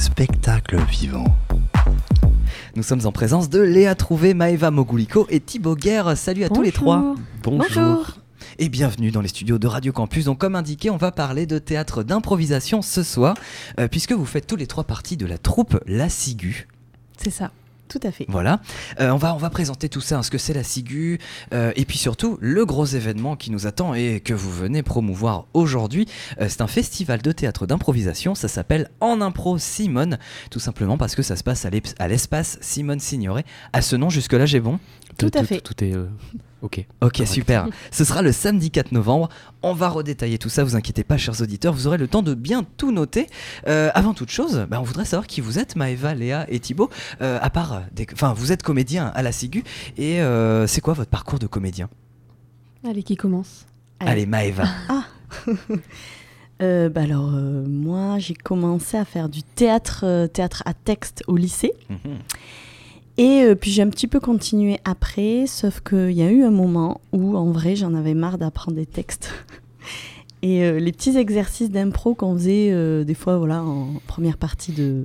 spectacle vivant. Nous sommes en présence de Léa Trouvé, Maëva Moguliko et Thibaut Guerre. Salut à tous les trois. Bonjour. Et bienvenue dans les studios de Radio Campus. Donc, comme indiqué, on va parler de théâtre d'improvisation ce soir, euh, puisque vous faites tous les trois partie de la troupe La Ciguë. C'est ça. Tout à fait. Voilà. Euh, on, va, présenter tout ça, hein, ce que c'est la Ciguë, euh, et puis surtout le gros événement qui nous attend et que vous venez promouvoir aujourd'hui. Euh, c'est un festival de théâtre d'improvisation, ça s'appelle En Impro Simone, tout simplement parce que ça se passe à l'espace Simone Signoret. À ce nom, jusque-là, j'ai bon Tout à fait. Tout est euh, ok. Ok, Correct. super. Ce sera le samedi 4 novembre. On va redétailler tout ça, vous inquiétez pas, chers auditeurs, vous aurez le temps de bien tout noter. Euh, avant toute chose, bah, on voudrait savoir qui vous êtes, Maëva, Léa et Thibaut. Euh, à part, enfin, vous êtes comédien à la Ciguë, et euh, c'est quoi votre parcours de comédien? Allez, qui commence? Allez, Maëva. Euh, bah alors, euh, moi, j'ai commencé à faire du théâtre, euh, théâtre à texte au lycée. Mhm. Et euh, puis j'ai un petit peu continué après, sauf qu'il y a eu un moment où, en vrai, j'en avais marre d'apprendre des textes. Et euh, les petits exercices d'impro qu'on faisait euh, des fois voilà, en première partie de,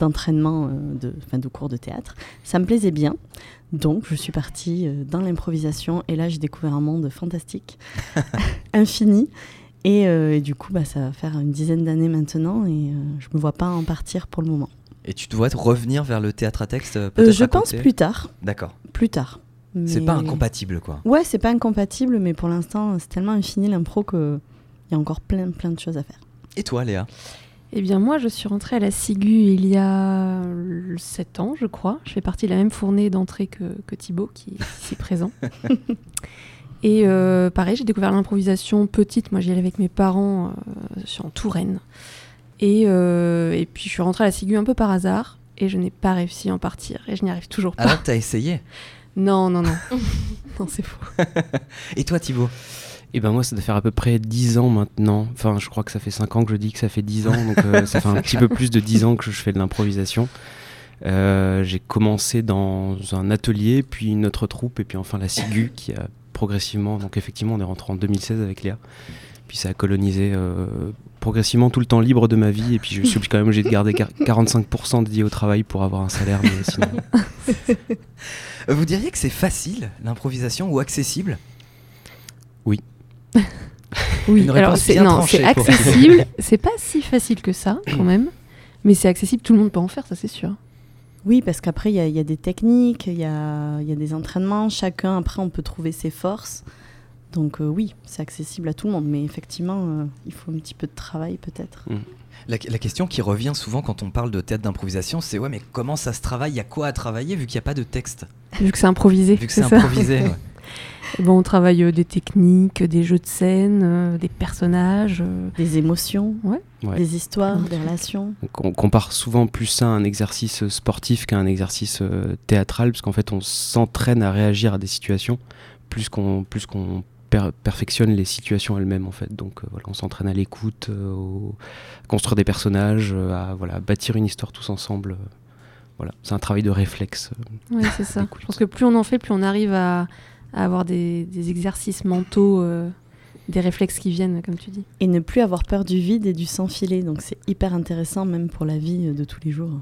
d'entraînement, de, enfin, de cours de théâtre, ça me plaisait bien. Donc je suis partie dans l'improvisation et là j'ai découvert un monde fantastique, infini. Et, et du coup, bah, ça va faire une dizaine d'années maintenant et je me vois pas en partir pour le moment. Et tu dois revenir vers le théâtre à texte euh, Euh, peut-être je pense plus tard, D'accord. plus tard. C'est pas incompatible, quoi. Ouais, c'est pas incompatible, mais pour l'instant, c'est tellement infini l'impro qu'il y a encore plein, plein de choses à faire. Et toi, Léa? Eh bien, moi, je suis rentrée à la Ciguë il y a 7 ans, je crois. Je fais partie de la même fournée d'entrée que, que Thibaut, qui est ici présent. Et euh, pareil, j'ai découvert l'improvisation petite. Moi, j'y allais avec mes parents euh, sur en Touraine. Et, euh, et puis, je suis rentrée à la Ciguë un peu par hasard. Et je n'ai pas réussi à en partir. Et je n'y arrive toujours pas. Alors, t'as essayé? Non, non, non. non, c'est faux. Et toi, Thibaut? Et ben moi, ça doit faire à peu près 10 ans maintenant. Enfin, je crois que ça fait 5 ans que je dis que ça fait 10 ans. Donc euh, ça fait un petit peu plus de 10 ans que je fais de l'improvisation. Euh, J'ai commencé dans un atelier, puis une autre troupe, et puis enfin la Ciguë qui a progressivement. Donc effectivement, on est rentré en 2016 avec Léa. Puis ça a colonisé euh, progressivement tout le temps libre de ma vie. Et puis je suis quand même obligé de garder quar- 45% dédié au travail pour avoir un salaire. Mais sinon, Euh, Vous diriez que c'est facile, l'improvisation, ou accessible? Oui, Une alors c'est accessible. c'est pas si facile que ça, quand même. Mais c'est accessible, tout le monde peut en faire, ça c'est sûr. Oui, parce qu'après, il y, a- il y a des techniques, il y a, il y a des entraînements. Chacun, après, on peut trouver ses forces. Donc euh, oui, c'est accessible à tout le monde. Mais effectivement, euh, il faut un petit peu de travail peut-être. La, la question qui revient souvent quand on parle de théâtre d'improvisation, c'est ouais, mais comment ça se travaille? Il y a quoi à travailler vu qu'il n'y a pas de texte? Vu que c'est improvisé. Vu que c'est improvisé. ouais. Bon, on travaille euh, des techniques, des jeux de scène, euh, des personnages. euh, Des émotions, Ouais. ouais. des histoires, des relations. Donc, on compare souvent plus ça à un exercice sportif qu'à un exercice euh, théâtral, parce qu'en fait, on s'entraîne à réagir à des situations plus qu'on plus qu'on per- perfectionne les situations elles-mêmes, en fait. Donc euh, voilà, on s'entraîne à l'écoute, euh, à construire des personnages, euh, à voilà, bâtir une histoire tous ensemble. voilà, c'est un travail de réflexe. euh. Ouais, c'est ça. Je pense que plus on en fait, plus on arrive à, à avoir des, des exercices mentaux, euh, des réflexes qui viennent, comme tu dis. Et ne plus avoir peur du vide et du sans filet. Donc c'est hyper intéressant même pour la vie de tous les jours.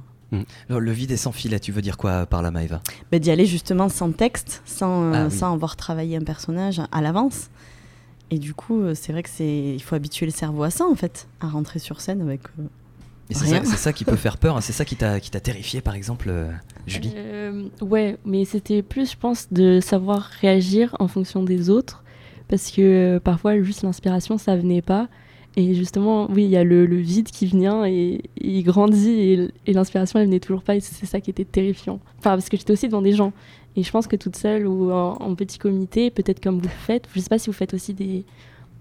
Alors, le vide est sans filet, tu veux dire quoi par là, Maëva? Bah, D'y aller justement sans texte, sans, euh, Ah oui. sans avoir travaillé un personnage à l'avance. Et du coup, euh, c'est vrai que c'est, il faut habituer le cerveau à ça en fait, à rentrer sur scène avec. euh, Et c'est ça, Rien. c'est ça qui peut faire peur, hein, c'est ça qui t'a qui t'a terrifié par exemple, euh, Julie? Euh, ouais, mais c'était plus, je pense, de savoir réagir en fonction des autres. Parce que euh, parfois, juste l'inspiration, ça venait pas. Et justement, oui, il y a le, le vide qui vient et, il grandit et, et l'inspiration, elle venait toujours pas. Et c'est ça qui était terrifiant. Enfin, parce que j'étais aussi devant des gens. Et je pense que toute seule ou en, en petit comité, peut-être comme vous le faites, je sais pas si vous faites aussi des.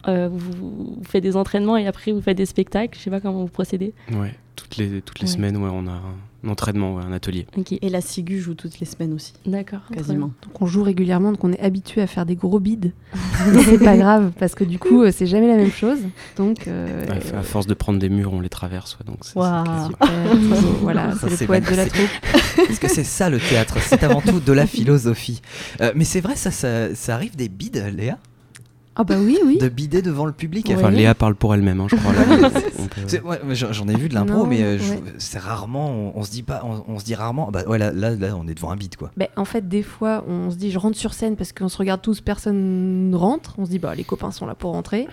euh, vous, vous faites des entraînements et après vous faites des spectacles. Je sais pas comment vous procédez. Ouais, toutes les, toutes les Ouais. semaines, ouais, on a un entraînement, ouais, un atelier. Ok, Et la Ciguë joue toutes les semaines aussi, d'accord. quasiment. Donc on joue régulièrement, donc on est habitué à faire des gros bides. C'est pas grave, parce que du coup, euh, c'est jamais la même chose. Donc, euh, Ouais, à force de prendre des murs, on les traverse. ouais, donc voilà, Ça, c'est le poète de la troupe. Parce que c'est ça le théâtre, c'est avant tout de la philosophie. Euh, mais c'est vrai, ça, ça, ça arrive des bides, Léa? Ah bah oui, oui. de bider devant le public Ouais. Enfin, Léa parle pour elle-même, hein, je crois. là. On peut- C'est- ouais, mais j'en j'en ai vu de l'impro, Non, mais euh, je- ouais. c'est rarement, on, on se dit pas, on, on se dit rarement, bah ouais, là, là, là, on est devant un beat quoi. Ben, en fait, des fois, on se dit je rentre sur scène parce qu'on se regarde tous, personne ne rentre. On se dit bah les copains sont là pour rentrer.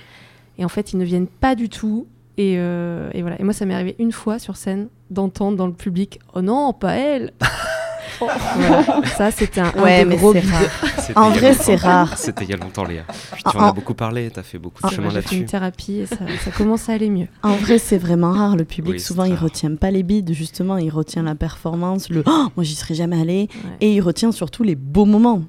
Et en fait, ils ne viennent pas du tout. Et, euh, et voilà. Et moi, ça m'est arrivé une fois sur scène d'entendre dans le public oh non, pas elle. Voilà. Ça, c'était un, un Ouais, des mais gros. C'était En vrai, c'est rare. C'était il y a longtemps, Léa. Puis tu en as beaucoup parlé, tu as fait beaucoup de chemin J'ai fait une là-dessus. thérapie et ça, ça commence à aller mieux. En vrai, c'est vraiment rare. Le public, Oui, souvent, il rare. retient pas les bides, justement, il retient la performance, le oh, moi, j'y serais jamais allé. Ouais, Et il retient surtout les beaux moments.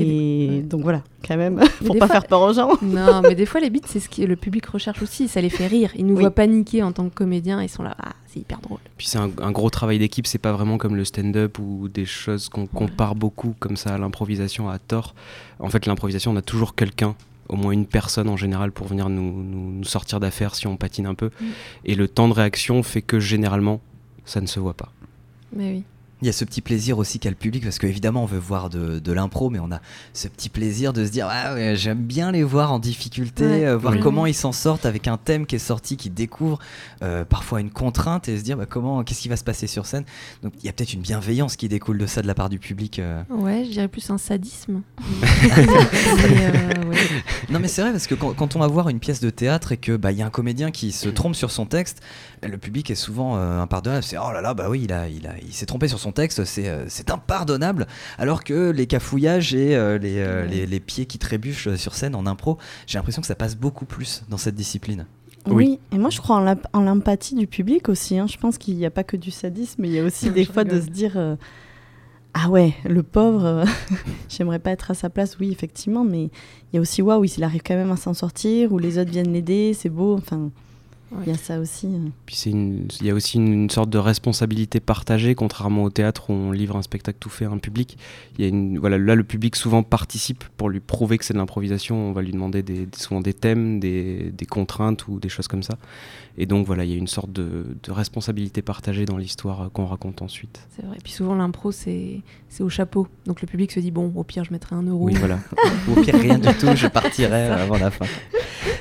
Et ouais. donc voilà, quand même, pour pas fois- faire peur aux gens. Non, mais des fois, les beats, c'est ce que le public recherche aussi. Ça les fait rire. Ils nous Oui. voient paniquer en tant que comédiens. Ils sont là, ah, c'est hyper drôle. Puis c'est un, un gros travail d'équipe, c'est pas vraiment comme le stand-up ou des choses qu'on compare beaucoup comme ça à l'improvisation à tort. En fait, l'improvisation, on a toujours quelqu'un, au moins une personne en général, pour venir nous, nous- nous sortir d'affaire si on patine un peu. Mm. Et le temps de réaction fait que généralement, ça ne se voit pas. Mais oui. Il y a ce petit plaisir aussi qu'a le public, parce qu'évidemment on veut voir de, de l'impro, mais on a ce petit plaisir de se dire ah ouais, j'aime bien les voir en difficulté, Ouais. euh, voir Oui. comment ils s'en sortent avec un thème qui est sorti, qui découvre euh, parfois une contrainte et se dire bah, comment, qu'est-ce qui va se passer sur scène? Donc il y a peut-être une bienveillance qui découle de ça de la part du public. euh. Ouais, je dirais plus un sadisme. Euh, ouais. Non mais c'est vrai parce que quand, quand on va voir une pièce de théâtre et que bah il y a un comédien qui se trompe sur son texte, le public est souvent euh, impardonnable. C'est oh là là bah oui il a il a il s'est trompé sur son texte, c'est euh, c'est impardonnable. Alors que les cafouillages et euh, les, euh, les les pieds qui trébuchent sur scène en impro, j'ai l'impression que ça passe beaucoup plus dans cette discipline. Oui. Oui. et moi je crois en l'emp- en l'empathie du public aussi. hein. Je pense qu'il n'y a pas que du sadisme, mais il y a aussi des fois de se dire euh, Ah ouais, le pauvre, j'aimerais pas être à sa place, oui, effectivement, mais il y a aussi Waouh, il arrive quand même à s'en sortir, ou les autres viennent l'aider, c'est beau, enfin, il y a ça aussi. Puis c'est une- il y a aussi une, une sorte de responsabilité partagée, contrairement au théâtre où on livre un spectacle tout fait à un public. Il y a une, voilà, là, le public souvent participe pour lui prouver que c'est de l'improvisation. On va lui demander des, souvent des thèmes, des, des contraintes ou des choses comme ça. Et donc voilà, il y a une sorte de, de responsabilité partagée dans l'histoire euh, qu'on raconte ensuite. C'est vrai. Et puis souvent, l'impro, c'est c'est au chapeau. Donc le public se dit bon, au pire, je mettrai un euro. Oui, voilà. Au pire rien du tout, je partirai euh, avant la fin.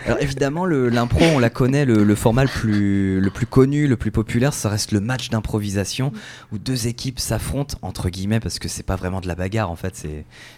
Alors évidemment, le- l'impro, on la connaît, le, le format le plus, le plus connu, le plus populaire, ça reste le match d'improvisation où deux équipes s'affrontent, entre guillemets, parce que c'est pas vraiment de la bagarre en fait,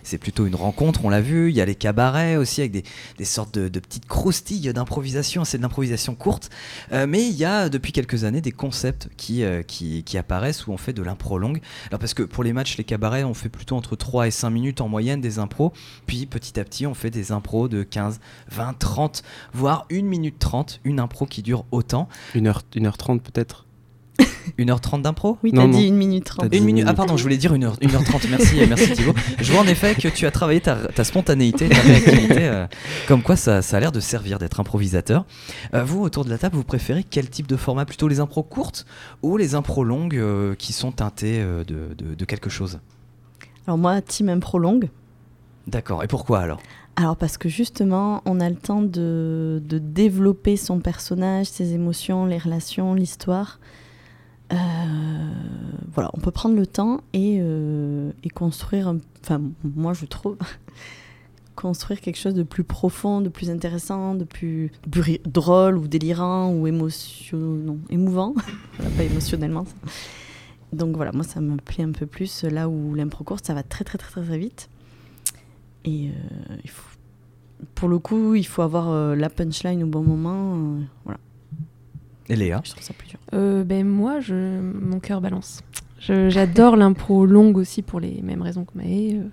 c'est, plutôt une rencontre, on l'a vu. Il y a les cabarets aussi avec des, des sortes de, de petites croustilles d'improvisation, c'est de l'improvisation courte. Euh, mais il y a depuis quelques années des concepts qui, euh, qui, qui apparaissent où on fait de l'impro longue. Alors parce que pour les matchs, les cabarets, on fait plutôt entre 3 et 5 minutes en moyenne des impros. Puis petit à petit, on fait des impros de 15, 20, 30, voire 1 minute 30, une impro qui dure autant. 1h, 1h30 peut-être 1h30 d'impro? Oui, t'as dit une minute trente. T'as dit- une minute. Ah pardon, je voulais dire 1h, 1h30. Merci, merci Thibaut. Je vois en effet que tu as travaillé ta, ta spontanéité, ta réactivité, euh, comme quoi ça, ça a l'air de servir d'être improvisateur. Euh, vous, autour de la table, vous préférez quel type de format? Plutôt les impros courtes ou les impros longues euh, qui sont teintées euh, de, de- de quelque chose? Alors moi, team impro longue. D'accord. Et pourquoi alors? Alors parce que justement, on a le temps de, de développer son personnage, ses émotions, les relations, l'histoire. Euh, voilà, on peut prendre le temps et, euh, et construire, enfin moi je trouve, construire quelque chose de plus profond, de plus intéressant, de plus, drôle ou délirant ou émotion, non, émouvant, Voilà, pas émotionnellement. ça. Donc voilà, moi ça me plaît un peu plus là où l'impro courte, ça va très très très très, très vite. Et euh, il faut, pour le coup, il faut avoir euh, la punchline au bon moment. euh, voilà, Et Léa? Je trouve ça plus dur. Euh, ben moi, je, mon cœur balance. Je- J'adore l'impro longue aussi pour les mêmes raisons que Maë. euh,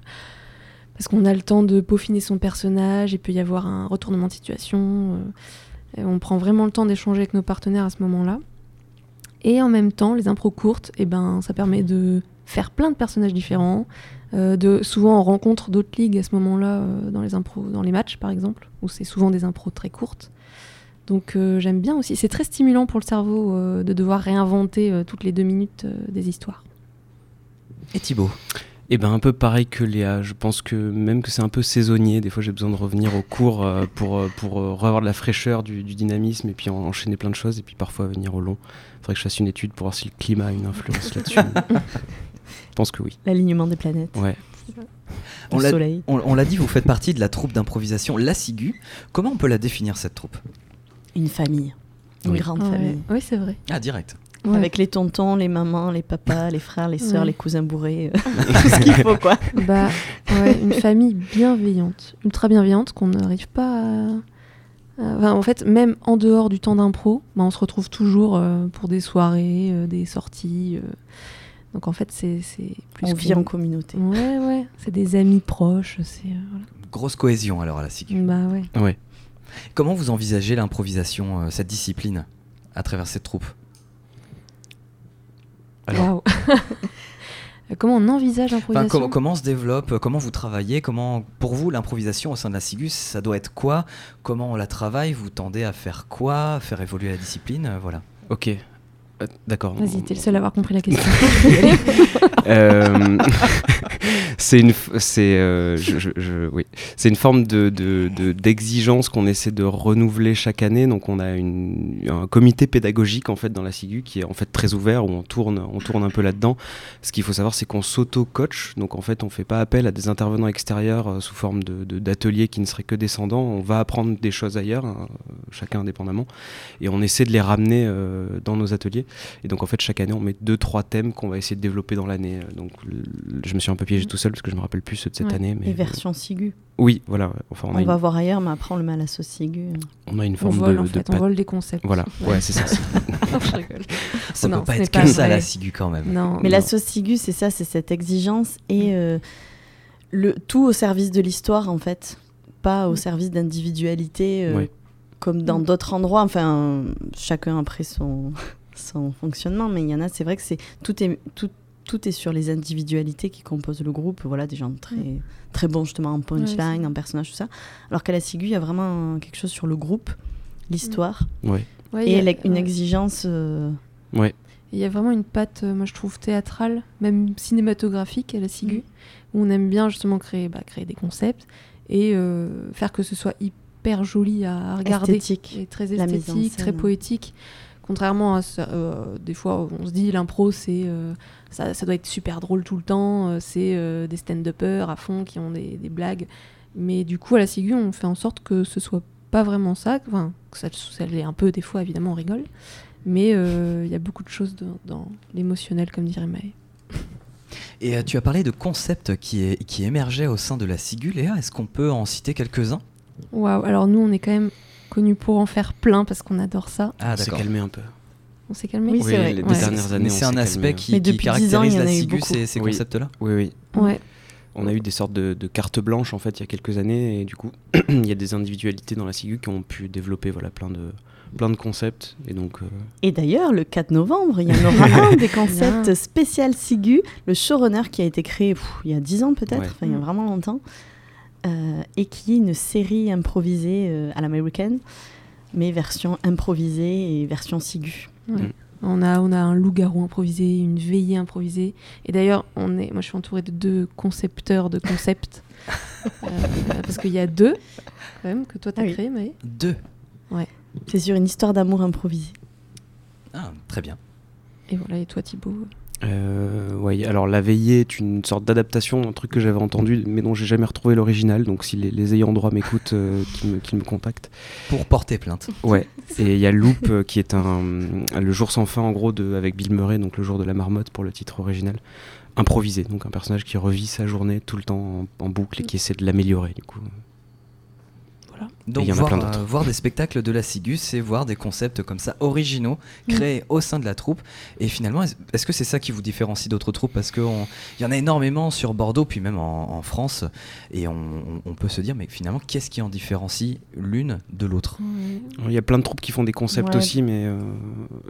parce qu'on a le temps de peaufiner son personnage, il peut y avoir un retournement de situation. euh, et on prend vraiment le temps d'échanger avec nos partenaires à ce moment-là. Et en même temps, les impros courtes, eh ben, ça permet de faire plein de personnages différents. euh, de, souvent, on rencontre d'autres ligues à ce moment-là, euh, dans les impros, dans les matchs par exemple, où c'est souvent des impros très courtes. Donc euh, j'aime bien aussi. C'est très stimulant pour le cerveau euh, de devoir réinventer euh, toutes les deux minutes euh, des histoires. Et Thibaut? Eh ben un peu pareil que Léa. Je pense que même que c'est un peu saisonnier. Des fois, j'ai besoin de revenir au cours euh, pour pour euh, revoir de la fraîcheur, du, du dynamisme et puis en- enchaîner plein de choses. Et puis parfois venir au long. Faudrait que je fasse une étude pour voir si le climat a une influence là-dessus. je pense que oui. L'alignement des planètes. Ouais. On l'a- soleil. On, on l'a dit, vous faites partie de la troupe d'improvisation La Ciguë. Comment on peut la définir cette troupe? Une famille. Une Oui. grande Ouais. famille. Oui, c'est vrai. Ah, direct. Ouais. Avec les tontons, les mamans, les papas, les frères, les sœurs, Ouais. les cousins bourrés, euh, tout ce qu'il faut quoi. Bah, ouais, une famille bienveillante, ultra bienveillante, qu'on n'arrive pas à. Enfin, en fait, même en dehors du temps d'impro, bah, on se retrouve toujours euh, pour des soirées, euh, des sorties. euh. Donc en fait, c'est plus. On vit en communauté. Ouais, ouais. C'est des amis proches. C'est. euh, voilà. Grosse cohésion alors à La Ciguë. Bah ouais. Ouais. Comment vous envisagez l'improvisation, euh, cette discipline, à travers cette troupe? Waouh. Comment on envisage Enfin, l'improvisation com- comment se développe, euh, comment vous travaillez, comment, pour vous, l'improvisation au sein de la Ciguë, ça doit être quoi? Comment on la travaille? Vous tendez à faire quoi? Faire évoluer la discipline? Euh, Voilà. Ok. Euh, D'accord. Vas-y, t'es le seul à avoir compris la question. Euh, c'est une, c'est, euh, je- oui, c'est une forme de, de- de- d'exigence qu'on essaie de renouveler chaque année. Donc, on a une- un comité pédagogique en fait dans la SIGU qui est en fait très ouvert où on tourne, on tourne un peu là-dedans. Ce qu'il faut savoir, c'est qu'on s'auto-coach. Donc, en fait, on fait pas appel à des intervenants extérieurs euh, sous forme de, d'ateliers qui ne seraient que descendants. On va apprendre des choses ailleurs, hein, chacun indépendamment, et on essaie de les ramener euh, dans nos ateliers. Et donc en fait chaque année on met deux trois thèmes qu'on va essayer de développer dans l'année. Donc je me suis un peu piégé tout seul parce que je me rappelle plus ceux de cette Ouais. année. Mais Et version Sigu. Oui, voilà. Enfin on, On, a, une, va voir ailleurs, mais après on le met à la sauce Sigu. on a une on forme vole de, en de fait, on vole des concepts. Voilà, Ouais. ouais, c'est ça. Je rigole. Ça Non, peut pas être pas que ça, la Ciguë, quand même. Non. Mais la sauce Sigu, c'est ça, c'est cette exigence et euh, le tout au service de l'histoire en fait, pas au Mm. service d'individualité euh, Ouais. comme dans Mm. d'autres endroits. Enfin, chacun après son son fonctionnement, mais il y en a, c'est vrai que c'est tout est tout tout est sur les individualités qui composent le groupe. Voilà, des gens très Mm. très bons justement en punchline, c'est- en personnage, tout ça. Alors qu'à la Sigu, il y a vraiment quelque chose sur le groupe, l'histoire ouais. Ouais, il y et a- une ouais. exigence. euh, Ouais. Il y a vraiment une patte, euh, moi je trouve, théâtrale, même cinématographique à la Sigu, Mm. où on aime bien justement créer, bah, créer des concepts et euh, faire que ce soit hyper joli à regarder. esthétique. Et très esthétique, très poétique. Contrairement à ça, euh, des fois, on se dit l'impro, c'est euh, ça, ça doit être super drôle tout le temps. euh, c'est euh, des stand-uppers à fond qui ont des, des blagues. Mais du coup, à la Sigu, on fait en sorte que ce soit pas vraiment ça. Enfin, que ça, ça l'est un peu des fois, évidemment, on rigole. Mais il y a beaucoup de choses dans, dans l'émotionnel, comme dirait Maë. Et tu as parlé de concepts qui, est- qui émergeaient au sein de la Ciguë, Léa. Est-ce qu'on peut en citer quelques-uns? Waouh, alors nous, on est quand même connus pour en faire plein parce qu'on adore ça. Ah, On s'est calmé un peu. On s'est calmé Oui, c'est vrai. les Ouais. dernières années. C'est un aspect calmé. qui, qui depuis 10 ans, caractérise en la a eu Ciguë, beaucoup. ces, ces Oui. concepts-là Oui, oui. Ouais. On a eu des sortes de, de cartes blanches en fait il y a quelques années et du coup il y a des individualités dans la SIGU qui ont pu développer voilà plein de plein de concepts et donc euh, Et d'ailleurs, le 4 novembre, il y en aura un des concepts spécial Sigu, le showrunner qui a été créé pff, il y a 10 ans peut-être, Ouais. enfin, il y a Mm. vraiment longtemps, et qui est une série improvisée euh, à l'américaine, mais version improvisée et version. Ouais. Mm. On a, on a un loup-garou improvisé, une veillée improvisée. Et d'ailleurs, on est, moi je suis entourée de deux concepteurs de concepts. Euh, parce qu'il y a deux, quand même, que toi t'as Ah oui. créé, Maë. Deux. C'est sur une histoire d'amour improvisée. Ah, très bien. Et voilà, et toi Thibaut. Euh, ouais alors la veillée est une sorte d'adaptation un truc que j'avais entendu mais dont j'ai jamais retrouvé l'original donc si les, les ayants droit m'écoutent euh, qu'ils me, contactent Pour porter plainte. ouais et il y a Loop euh, qui est un le jour sans fin en gros de avec Bill Murray donc le jour de la marmotte pour le titre original improvisé donc un personnage qui revit sa journée tout le temps en, en boucle et qui essaie de l'améliorer du coup. Donc il y en a voir, plein d'autres. euh, voir des spectacles de la Ciguë, c'est voir des concepts comme ça originaux créés au sein de la troupe. Et finalement, est-ce que c'est ça qui vous différencie d'autres troupes? Parce qu'il y en a énormément sur Bordeaux, puis même en, en France. Et on, on- on peut se dire, mais finalement, qu'est-ce qui en différencie l'une de l'autre? Il y a plein de troupes qui font des concepts Ouais. aussi mais euh,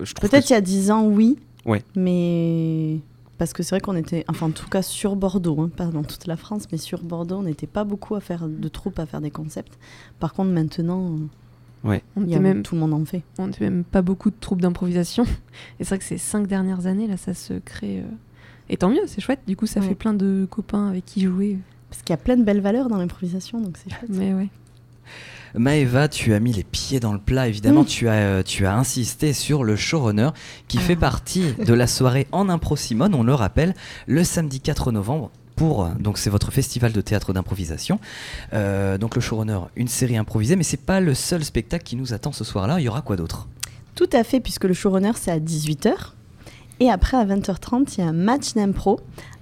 je trouve Peut-être que il y a 10 ans, oui, Ouais. mais parce que c'est vrai qu'on était, enfin en tout cas sur Bordeaux, hein, pas dans toute la France, mais sur Bordeaux, on n'était pas beaucoup à faire de troupes, à faire des concepts. Par contre, maintenant, On il y était a- même, tout le monde en fait. on était même pas beaucoup de troupes d'improvisation. Et c'est vrai que ces cinq dernières années, là, ça se crée. euh, Et tant mieux, c'est chouette. Du coup, ça Ouais. fait plein de copains avec qui jouer. Parce qu'il y a plein de belles valeurs dans l'improvisation, donc c'est chouette. Mais ouais. Maëva, tu as mis les pieds dans le plat, évidemment, Mm. tu, as, euh, tu as insisté sur le showrunner qui Ah. fait partie de la soirée en impro Simone, on le rappelle, le samedi 4 novembre. pour donc c'est votre festival de théâtre d'improvisation. Euh, donc le showrunner, une série improvisée, mais c'est pas le seul spectacle qui nous attend ce soir-là. Il y aura quoi d'autre? Tout à fait, puisque le showrunner, c'est à 18h. Et après, à 20h30, il y a un match d'impro.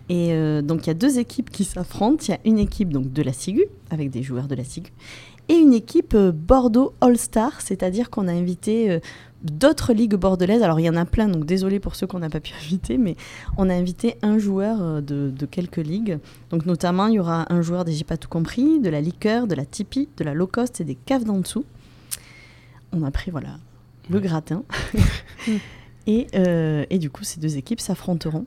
Et euh, donc, il y a deux équipes qui s'affrontent. Il y a une équipe donc, de la SIGU, avec des joueurs de la SIGU, et une équipe euh, Bordeaux All-Star, c'est-à-dire qu'on a invité euh, d'autres ligues bordelaises. Alors, il y en a plein, donc désolé pour ceux qu'on n'a pas pu inviter, mais on a invité un joueur euh, de, de quelques ligues. Donc, notamment, il y aura un joueur des J'ai pas tout compris, de la liqueur, de la Tipeee, de la low cost et des caves d'en dessous. On a pris, voilà, le gratin. et, euh, et du coup, ces deux équipes s'affronteront.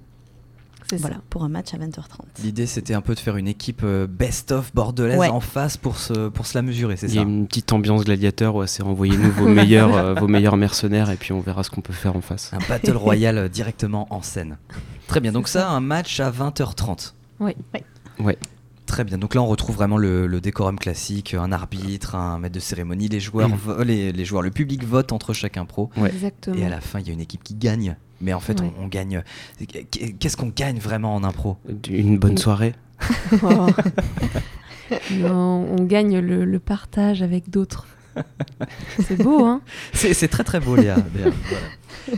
Voilà, ça. pour un match à 20h30. L'idée c'était un peu de faire une équipe euh, best-of bordelaise Ouais. en face pour se, pour se la mesurer, c'est Il y a ça une petite ambiance gladiateur, ouais, c'est envoyez-nous vos meilleurs, euh, vos meilleurs mercenaires et puis on verra ce qu'on peut faire en face. Un battle royal euh, directement en scène. Très bien, donc ça, un match à 20h30. Oui. Ouais. Très bien, donc là on retrouve vraiment le, le décorum classique, un arbitre, un maître de cérémonie, les joueurs, Mm. vo- les, les joueurs, le public vote entre chaque impro. Ouais. Exactement. Et à la fin, il y a une équipe qui gagne. Mais en fait, Ouais. on, on gagne. Qu'est-ce qu'on gagne vraiment en impro? Une bonne soirée. Oh. non, on gagne le, le partage avec d'autres. C'est beau, hein? C'est c'est très très beau, Léa. Léa, voilà.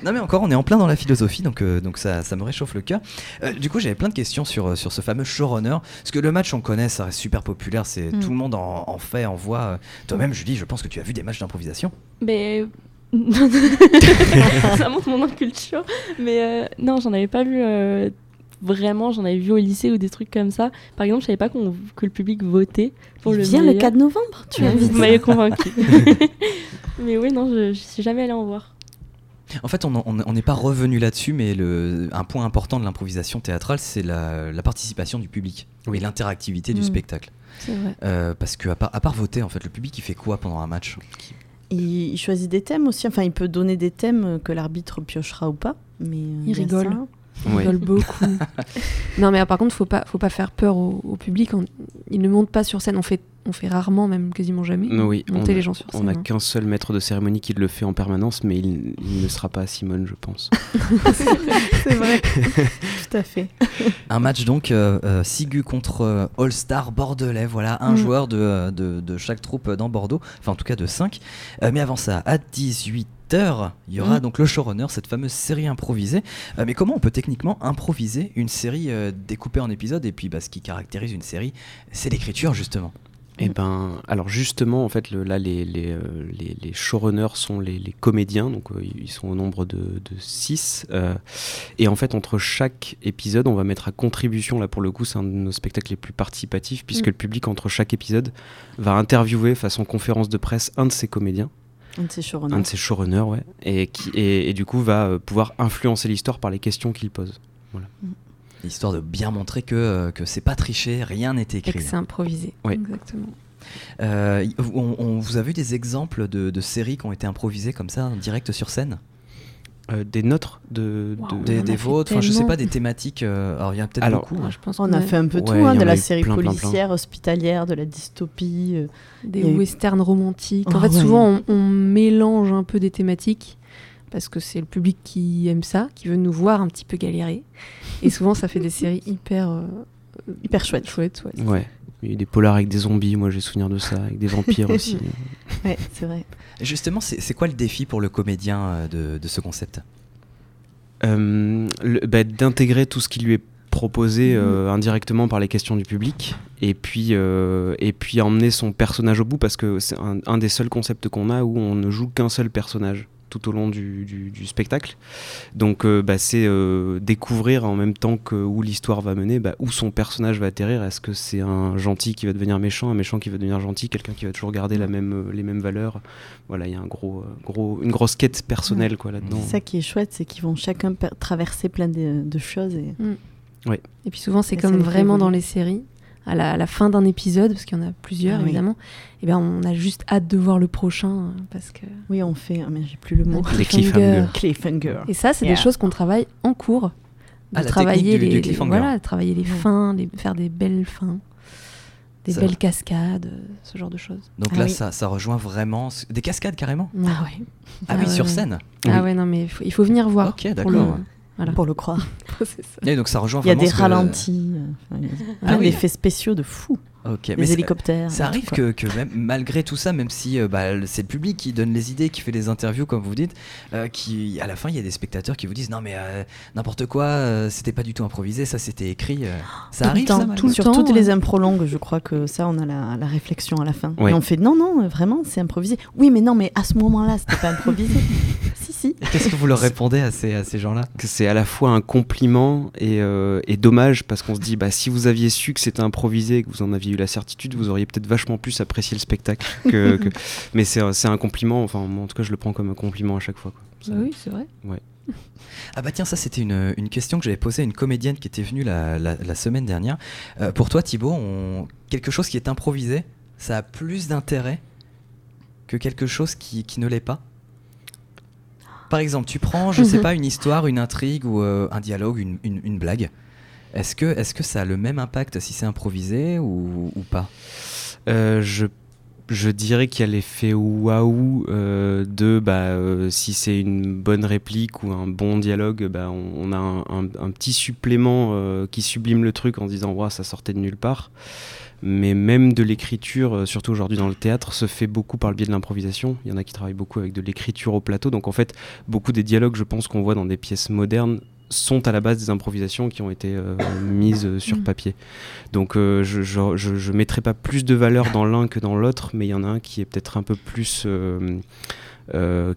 Non mais encore, on est en plein dans la philosophie, donc, euh, donc ça, ça me réchauffe le cœur. Euh, du coup, j'avais plein de questions sur, euh, sur ce fameux showrunner. Parce que le match, on connaît, ça reste super populaire, c'est Mm. tout le monde en, en fait, en voit. Euh, Toi-même, Julie, je pense que tu as vu des matchs d'improvisation. Mais. ça montre mon inculture. Mais euh, non, j'en avais pas vu euh, vraiment. J'en avais vu au lycée ou des trucs comme ça. Par exemple, je savais pas qu'on- que le public votait pour le Viens le meilleur. 4 novembre, tu Vous m'avez convaincu. mais oui, non, je, je suis jamais allée en voir. En fait, on n'est pas revenu là-dessus, mais le, un point important de l'improvisation théâtrale, c'est la, la participation du public et l'interactivité du Mm. spectacle. C'est vrai. Euh, parce que à part, à part voter, en fait, le public, il fait quoi pendant un match? Il, il choisit des thèmes aussi. Enfin, il peut donner des thèmes que l'arbitre piochera ou pas. Mais euh, Il rigole. ça. On Ouais. rigole beaucoup. non, mais euh, par contre, faut pas, faut pas faire peur au, au public. On- ils ne montent pas sur scène. On fait, on fait rarement, même quasiment jamais, Oui, monter on- les gens sur scène. On n'a hein. qu'un seul maître de cérémonie qui le fait en permanence, mais il, il ne sera pas à Simone, je pense. C'est vrai. Tout à fait. Un match donc euh, euh, Sigu contre euh, All Star Bordelais, voilà, un Mm. joueur de, euh, de, de chaque troupe dans Bordeaux, enfin en tout cas de 5. mais avant ça, à 18h, il y aura Mm. donc le showrunner, cette fameuse série improvisée. Euh, mais comment on peut techniquement improviser une série euh, découpée en épisodes Et puis bah, ce qui caractérise une série, c'est l'écriture justement? Eh ben, alors justement, en fait, le- là, les, les, euh, les, les showrunners sont les, les comédiens, donc euh, ils sont au nombre de, de six. euh, et en fait, entre chaque épisode, on va mettre à contribution, là pour le coup, c'est un de nos spectacles les plus participatifs, puisque Mm. le public, entre chaque épisode, va interviewer façon conférence de presse un de ses comédiens, Un de ces showrunners. un de ses showrunners, ouais, et, qui, et, et du coup va euh, pouvoir influencer l'histoire par les questions qu'il pose. Histoire de bien montrer que, euh, que c'est pas triché, rien n'est Et écrit. que c'est improvisé. Oui. Exactement. Euh, on, on- vous avez eu des exemples de, de séries qui ont été improvisées comme ça, en direct sur scène? Euh, des nôtres de... Wow. de- On Des, vôtres, enfin je sais pas, des thématiques. euh, alors il y a peut-être beaucoup. Moi, je pense On qu'on a fait un peu tout, Ouais, hein, de la série plein, plein, plein. policière, hospitalière, de la dystopie. euh, des westerns romantiques. En Ah fait, ouais. souvent, on, on mélange un peu des thématiques parce que c'est le public qui aime ça, qui veut nous voir un petit peu galérer. Et souvent, ça fait des séries hyper euh, Hyper chouette. chouettes. ouais. Il y a eu des polars avec des zombies, moi j'ai souvenir de ça, avec des vampires aussi. Ouais, c'est vrai. Justement, c'est c'est quoi le défi pour le comédien euh, de, de ce concept? Euh, bah, D'intégrer tout ce qui lui est proposé Mhm. euh, indirectement par les questions du public et puis, euh, et puis emmener son personnage au bout parce que c'est un, un des seuls concepts qu'on a où on ne joue qu'un seul personnage tout au long du, du- du spectacle. Donc euh, bah, c'est euh, découvrir en même temps que où l'histoire va mener, bah, où son personnage va atterrir. Est-ce que c'est un gentil qui va devenir méchant, un méchant qui va devenir gentil, quelqu'un qui va toujours garder la même, euh, les mêmes valeurs? Voilà, il y a un gros, gros, une grosse quête personnelle quoi, là-dedans. C'est ça qui est chouette, c'est qu'ils vont chacun traverser plein de, de choses. Et... Et puis souvent, c'est comme vraiment dans les séries. À la, à la fin d'un épisode, parce qu'il y en a plusieurs Ah oui. évidemment, et ben on a juste hâte de voir le prochain parce que Oui, on fait. Ah, mais j'ai plus le mot. Un Les cliffhanger. Et ça, c'est Yeah. des choses qu'on travaille en cours. De Ah, la travailler du- les, du les- voilà, travailler les fins, les, faire des belles fins, des Ça- belles cascades, ce genre de choses. Donc Ah là, oui. ça, ça rejoint vraiment des cascades carrément? Ah ouais, Ah, Ah oui, sur scène? Ah Oui. ouais, non, mais il faut, il faut venir voir. Ok, d'accord. Voilà. pour le croire. C'est ça. Et donc ça rejoint Il y a des ralentis, euh, Ah oui. d'effets spéciaux de fou. Ok, Les hélicoptères. Ça arrive que, que même malgré tout ça, même si euh, bah, c'est le public qui donne les idées, qui fait les interviews, comme vous dites, euh, qui à la fin il y a des spectateurs qui vous disent non mais euh, n'importe quoi, euh, c'était pas du tout improvisé, ça c'était écrit. euh. Ça Tout le arrive temps, ça, tout le Sur temps, toutes ouais. les impros longues, je crois que ça, on a la, la réflexion à la fin. Ouais. Et on fait non, non, vraiment, c'est improvisé. Oui, mais non, mais à ce moment-là, c'était pas improvisé. Qu'est-ce que vous leur répondez à ces, à ces gens-là? C'est à la fois un compliment et, euh, et dommage parce qu'on se dit bah si vous aviez su que c'était improvisé et que vous en aviez eu la certitude vous auriez peut-être vachement plus apprécié le spectacle que, que- mais c'est c'est un compliment enfin en tout cas je le prends comme un compliment à chaque fois quoi. Ça- oui, c'est vrai. Ah bah tiens, ça c'était une, une question que j'avais posée à une comédienne qui était venue la, la- la semaine dernière. Euh, pour toi Thibaut, on- quelque chose qui est improvisé, ça a plus d'intérêt que quelque chose qui, qui ne l'est pas? Par exemple, tu prends, je sais Mhm. pas, une histoire, une intrigue ou euh, un dialogue, une, une- une blague. Est-ce que, est que ça a le même impact si c'est improvisé ou, ou pas? Euh, je, je dirais qu'il y a l'effet waouh euh, de bah, euh, si c'est une bonne réplique ou un bon dialogue, bah, on, on a un, un- un petit supplément euh, qui sublime le truc en disant Ouah, ça sortait de nulle part. Mais même de l'écriture, euh, surtout aujourd'hui dans le théâtre, se fait beaucoup par le biais de l'improvisation. Il y en a qui travaillent beaucoup avec de l'écriture au plateau. Donc en fait, beaucoup des dialogues, je pense, qu'on voit dans des pièces modernes sont à la base des improvisations qui ont été euh, mises euh, sur Mm. papier. Donc euh, je, je, je, je mettrai pas plus de valeur dans l'un que dans l'autre, mais il y en a un qui est peut-être un peu plus... euh,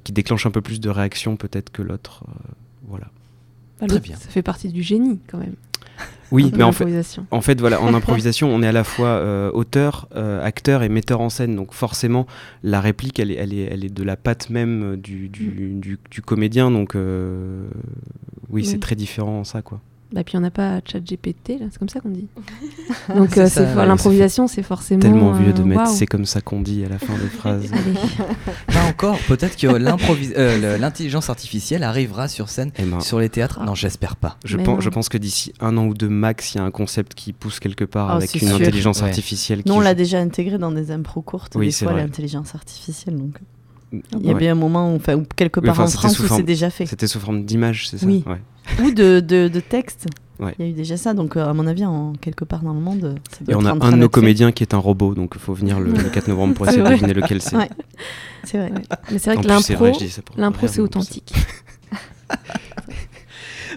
qui déclenche un peu plus de réaction peut-être que l'autre. voilà. Bah, Très bien. Ça fait partie du génie quand même. Oui, mais en fait. En fait, voilà, en improvisation, on est à la fois euh, auteur, euh, acteur et metteur en scène. Donc forcément, la réplique, elle est, elle est, elle est de la patte même euh, du, du, du- du comédien. Donc euh, oui, c'est Oui. très différent en ça, quoi. Bah, puis on n'a pas ChatGPT, là, c'est comme ça qu'on dit. Donc C'est euh, ça, c'est- ouais, l'improvisation, c'est forcément. Tellement vieux de euh, mettre c'est comme ça qu'on dit à la fin des phrases. Pas encore. Peut-être que euh, l'intelligence artificielle arrivera sur scène Eh ben, sur les théâtres. Ah. Non, j'espère pas. je, pense, non. je pense que d'ici un an ou deux max, il y a un concept qui pousse quelque part Oh, avec une sûr. intelligence Ouais. artificielle. Nous, qui on l'a déjà intégré dans des impros courtes, Oui, des c'est fois, vrai. l'intelligence artificielle. Donc, il y a Ouais. bien un moment, où, enfin, quelque Oui, part enfin, en France, où c'est déjà fait. C'était sous forme d'image, c'est ça Oui. Ouais. Ou de, de, de texte. Ouais. Il y a eu déjà ça. Donc, euh, à mon avis, en, quelque part dans le monde, ça doit Et on a un de nos fait. comédiens qui est un robot, donc il faut venir le, le 4 novembre pour essayer de deviner lequel c'est. Ouais. C'est vrai. Mais c'est vrai En que l'impro, l'impro, c'est authentique.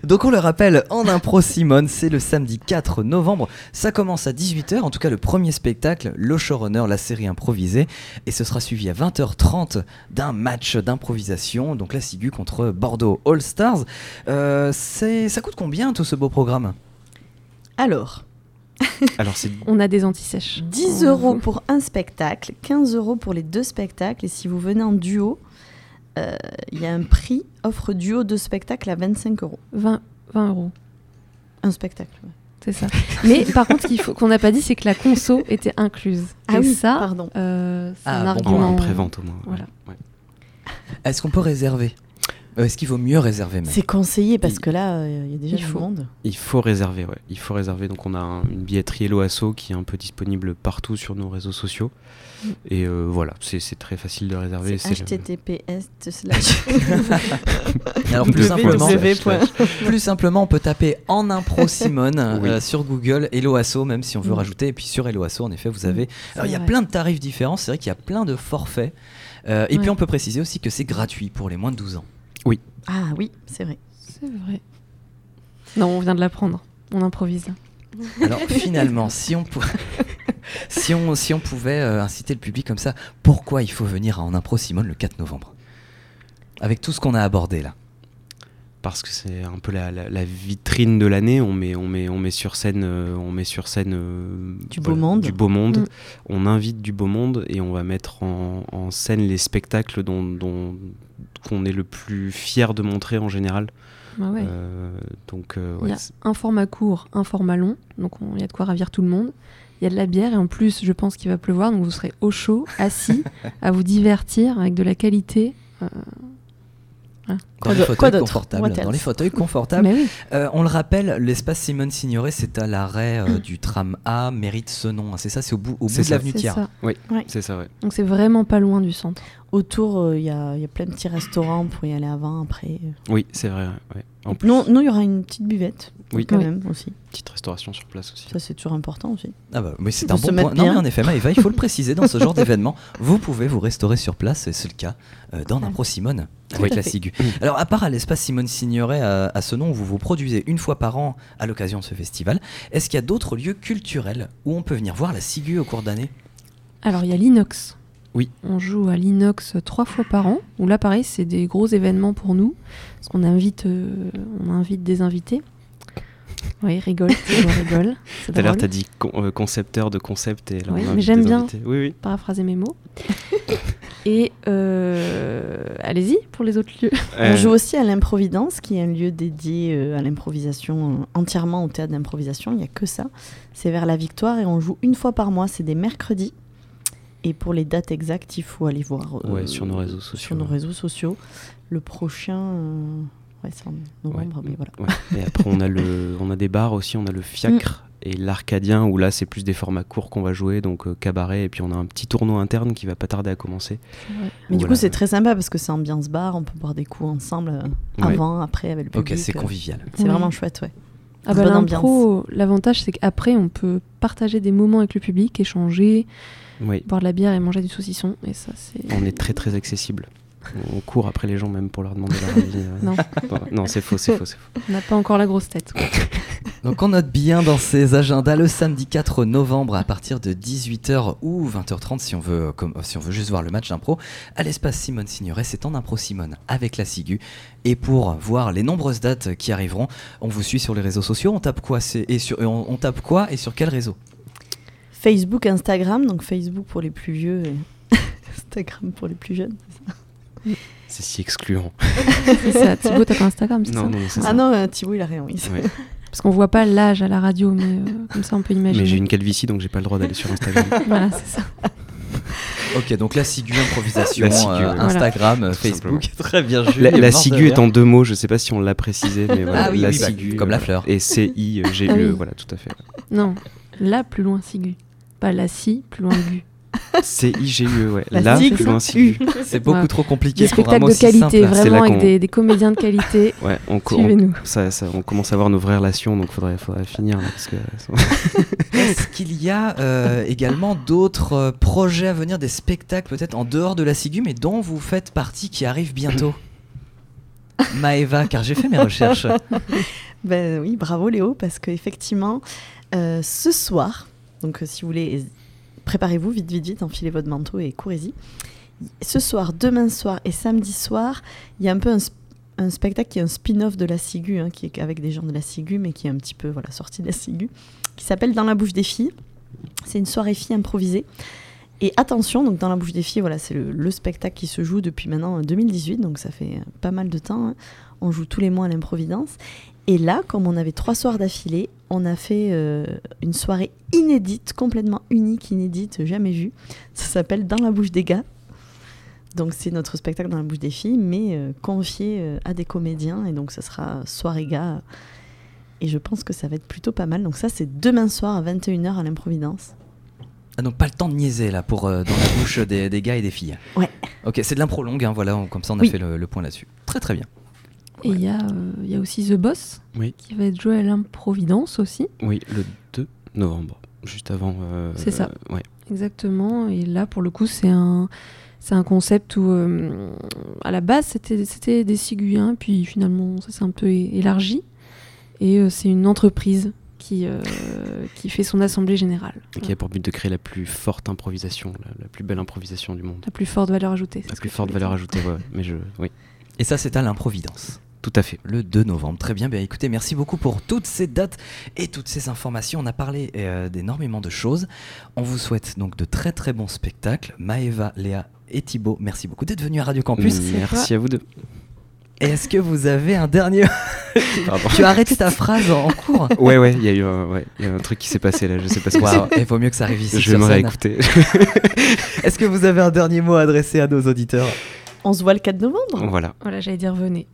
Donc on le rappelle, en impro Simone, c'est le samedi 4 novembre. Ça commence à 18h, en tout cas le premier spectacle, le showrunner, la série improvisée. Et ce sera suivi à 20h30 d'un match d'improvisation, donc la Sigu contre Bordeaux All Stars. Euh, ça coûte combien tout ce beau programme? Alors, Alors On a des antisèches. 10 euros pour un spectacle, 15 euros pour les deux spectacles. Et si vous venez en duo, euh, il y a un prix offre duo de spectacle à 25 euros. 20, 20 euros. Un spectacle. ouais. C'est ça. Mais par contre, ce qu'il faut- qu'on n'a pas dit, c'est que la conso était incluse. Ah Et oui, ça, pardon. euh, c'est Ah, un bon, en argument. en pré-vente au moins. ouais. Voilà. Ouais. Est-ce qu'on peut réserver? Euh, Est-ce qu'il vaut mieux réserver même C'est conseillé parce Il- que là, euh, il y a déjà Il du faut. monde. Il faut réserver, ouais. Il faut réserver. Donc on a un- une billetterie Hello Asso qui est un peu disponible partout sur nos réseaux sociaux. Mm. Et euh, voilà, c'est très facile de réserver. Https Alors plus simplement, plus simplement, on peut taper en impro Simone Oui. euh, sur Google Hello Asso, même si on veut Mm. rajouter. Et puis sur Hello Asso, en effet, vous avez. Alors il y a plein de tarifs différents. C'est vrai qu'il y a plein de forfaits. Euh, et puis on peut préciser aussi que c'est gratuit pour les moins de 12 ans. Ah oui, c'est vrai. C'est vrai. Non, on vient de l'apprendre. On improvise. Alors finalement, si on, pou- si on, si on pouvait euh, inciter le public comme ça, pourquoi il faut venir à En Impro Simone le 4 novembre? Avec tout ce qu'on a abordé là. Parce que c'est un peu la, la- la vitrine de l'année. On met, on met, on met sur scène, euh, on met sur scène euh, Du beau monde. du beau monde. Mm. On invite du beau monde et on va mettre en, en scène les spectacles dont, dont- qu'on est le plus fier de montrer en général. Ah ouais. Euh, donc Il ouais, y a un format court, un format long, donc on- il y a de quoi ravir tout le monde. Il y a de la bière et en plus, je pense qu'il va pleuvoir, donc vous serez au chaud, assis, à vous divertir avec de la qualité. Euh, Dans Quoi les fauteuils confortables. Dans les fauteuils confortables. oui, Euh, on le rappelle, l'espace Simone Signoret, c'est à l'arrêt euh, du tram A, mérite ce nom. hein. C'est ça, c'est au bout, au bout C'est de l'avenue Thiers. ça. c'est ça, ouais. Donc c'est vraiment pas loin du centre. Autour, euh, il y, a, il y a plein de petits restaurants pour y aller avant, après. Oui, c'est vrai. ouais. En plus, Non, nous, il y aura une petite buvette, Oui. quand Oui. même, aussi. petite restauration sur place aussi. Ça, c'est toujours important aussi. Ah bah, mais c'est un bon point. Non, mais en effet, Maëva, il faut le préciser dans ce genre d'événement. Vous pouvez vous restaurer sur place, et c'est le cas euh, dans l'impro Simone avec la. Sigu. Alors, à part à l'espace Simone Signoret à, à ce nom, où vous vous produisez une fois par an à l'occasion de ce festival, est-ce qu'il y a d'autres lieux culturels où on peut venir voir la Sigu au cours d'année? Alors, il y a l'Inox. Oui. On joue à l'Inox trois fois par an, où là, pareil, c'est des gros événements pour nous, parce qu'on invite, euh, on invite des invités. Oui, rigole, je rigole. C'est Tout à l'heure, tu as dit con- euh, concepteur de concept et là, mais j'aime bien. Oui, oui. Paraphraser mes mots. Et euh, allez-y pour les autres lieux. On joue aussi à l'Improvidence, qui est un lieu dédié euh, à l'improvisation, euh, entièrement au théâtre d'improvisation. Il n'y a que ça. C'est vers la Victoire et on joue une fois par mois. C'est des mercredis. Et pour les dates exactes, il faut aller voir euh, Ouais, sur nos réseaux sociaux. Sur nos réseaux sociaux. Le prochain, euh, ouais, c'est en novembre, Ouais, mais voilà. ouais. Et après, on a, le, on a des bars aussi, on a le fiacre Mm. et l'Arcadien, où là, c'est plus des formats courts qu'on va jouer, donc euh, cabaret, et puis on a un petit tournoi interne qui va pas tarder à commencer. Mais du coup, c'est très sympa parce que c'est ambiance bar. On peut boire des coups ensemble euh, Ouais. avant, après, avec le Ok, public. c'est euh, convivial. C'est vraiment chouette, ouais. Ah bah, l'avantage c'est qu'après on peut partager des moments avec le public, échanger, Oui, boire de la bière et manger du saucisson. Et ça c'est. on est très très accessible. On court après les gens même pour leur demander leur avis. euh. Non, Bon, non, c'est faux, c'est faux, c'est faux. on n'a pas encore la grosse tête. Donc on note bien dans ses agendas le samedi 4 novembre à partir de 18h ou 20h30 si on veut, comme, si on veut juste voir le match d'impro à l'espace Simone Signoret, c'est en impro Simone avec la Sigu. Et pour voir les nombreuses dates qui arriveront, on vous suit sur les réseaux sociaux, on tape quoi et sur, on tape quoi et sur quel réseau? Facebook, Instagram. Donc Facebook pour les plus vieux et Instagram pour les plus jeunes. C'est si excluant. C'est ça, Thibaut, t'as pas Instagram, c'est Non, ça non, c'est Ah ça. non, euh, Thibaut, il a rien, oui. Ouais. Parce qu'on voit pas l'âge à la radio, mais euh, comme ça on peut imaginer. Mais j'ai une calvitie, donc j'ai pas le droit d'aller sur Instagram. Voilà, c'est ça. Ok, donc la Sigu improvisation, La Sigu, euh. Instagram, euh, Facebook, très bien. Julie La, la Sigu est en deux mots, je sais pas si on l'a précisé, mais voilà, Ah oui, la oui, bah, Sigu, comme la fleur. Et C-I-G-U-E, Ah oui. voilà, tout à fait. Non, là plus loin Sigu. Pas la si, plus loin Gu. C-I-G-U-E, ouais. La Là, plus loin. C'est beaucoup Ouais. trop compliqué Des pour un spectacles de qualité, simple. C'est vraiment avec des, des comédiens de qualité. Ouais, on, co- on- Suivez-nous. ça, ça- on commence à avoir nos vraies relations, donc faudrait, faudrait finir là, parce que Est-ce qu'il y a euh, également d'autres euh, projets à venir, des spectacles peut-être en dehors de la Sigu, mais dont vous faites partie qui arrivent bientôt? Maëva, car j'ai fait mes recherches. Ben oui, bravo Léo, parce qu'effectivement, euh, ce soir, donc euh, si vous voulez, préparez-vous vite, vite, vite, enfilez votre manteau et courez-y. Ce soir, demain soir et samedi soir, il y a un peu un, sp- un spectacle qui est un spin-off de la Sigu, hein, qui est avec des gens de la Sigu, mais qui est un petit peu voilà, sorti de la Sigu, qui s'appelle Dans la bouche des filles. C'est une soirée filles improvisée. Et attention, donc dans la bouche des filles, voilà, c'est le, le spectacle qui se joue depuis maintenant euh, 2018, donc ça fait euh, pas mal de temps. hein. On joue tous les mois à l'improvidence. Et là, comme on avait trois soirs d'affilée, on a fait euh, une soirée inédite, complètement unique, inédite, jamais vue. Ça s'appelle Dans la bouche des gars. Donc c'est notre spectacle dans la bouche des filles, mais euh, confié euh, à des comédiens. Et donc ça sera soirée gars. Et je pense que ça va être plutôt pas mal. Donc ça, c'est demain soir à 21h à l'improvidence. Ah, donc pas le temps de niaiser là pour euh, dans la bouche des, des gars et des filles. Ouais. Ok, c'est de l'impro longue, hein, voilà, on- comme ça on a Oui. fait le, le point là-dessus. Très très bien. Et il y, a, euh, il y a aussi The Boss Oui. qui va être joué à l'improvidence aussi. oui, le 2 novembre, juste avant. euh, C'est ça. euh, ouais. Exactement. Et là, pour le coup, c'est un, c'est un concept où, euh, à la base, c'était, c'était des ciguiens, puis finalement, ça s'est un peu élargi. Et euh, c'est une entreprise qui, euh, qui fait son assemblée générale. Et qui a pour but de créer la plus forte improvisation, la, la plus belle improvisation du monde. La plus forte valeur ajoutée. c'est La plus forte valeur dire. ajoutée, ouais. Mais je, oui, Et ça c'est à l'improvidence. Tout à fait. Le 2 novembre. Très bien, bien écoutez, merci beaucoup pour toutes ces dates et toutes ces informations. On a parlé euh, d'énormément de choses. On vous souhaite donc de très très bons spectacles. Maëva, Léa et Thibaut, merci beaucoup d'être venus à Radio Campus. Merci à vous deux. Et Est-ce que vous avez un dernier... Tu as arrêté ta phrase en cours? Ouais, ouais, il y a eu un, ouais, il y a un truc qui s'est passé là, je sais pas ce que il vaut mieux que ça arrive ici Je vais me réécouter. Est-ce que vous avez un dernier mot à adresser à nos auditeurs? On se voit le 4 novembre? voilà. Voilà, j'allais dire venez.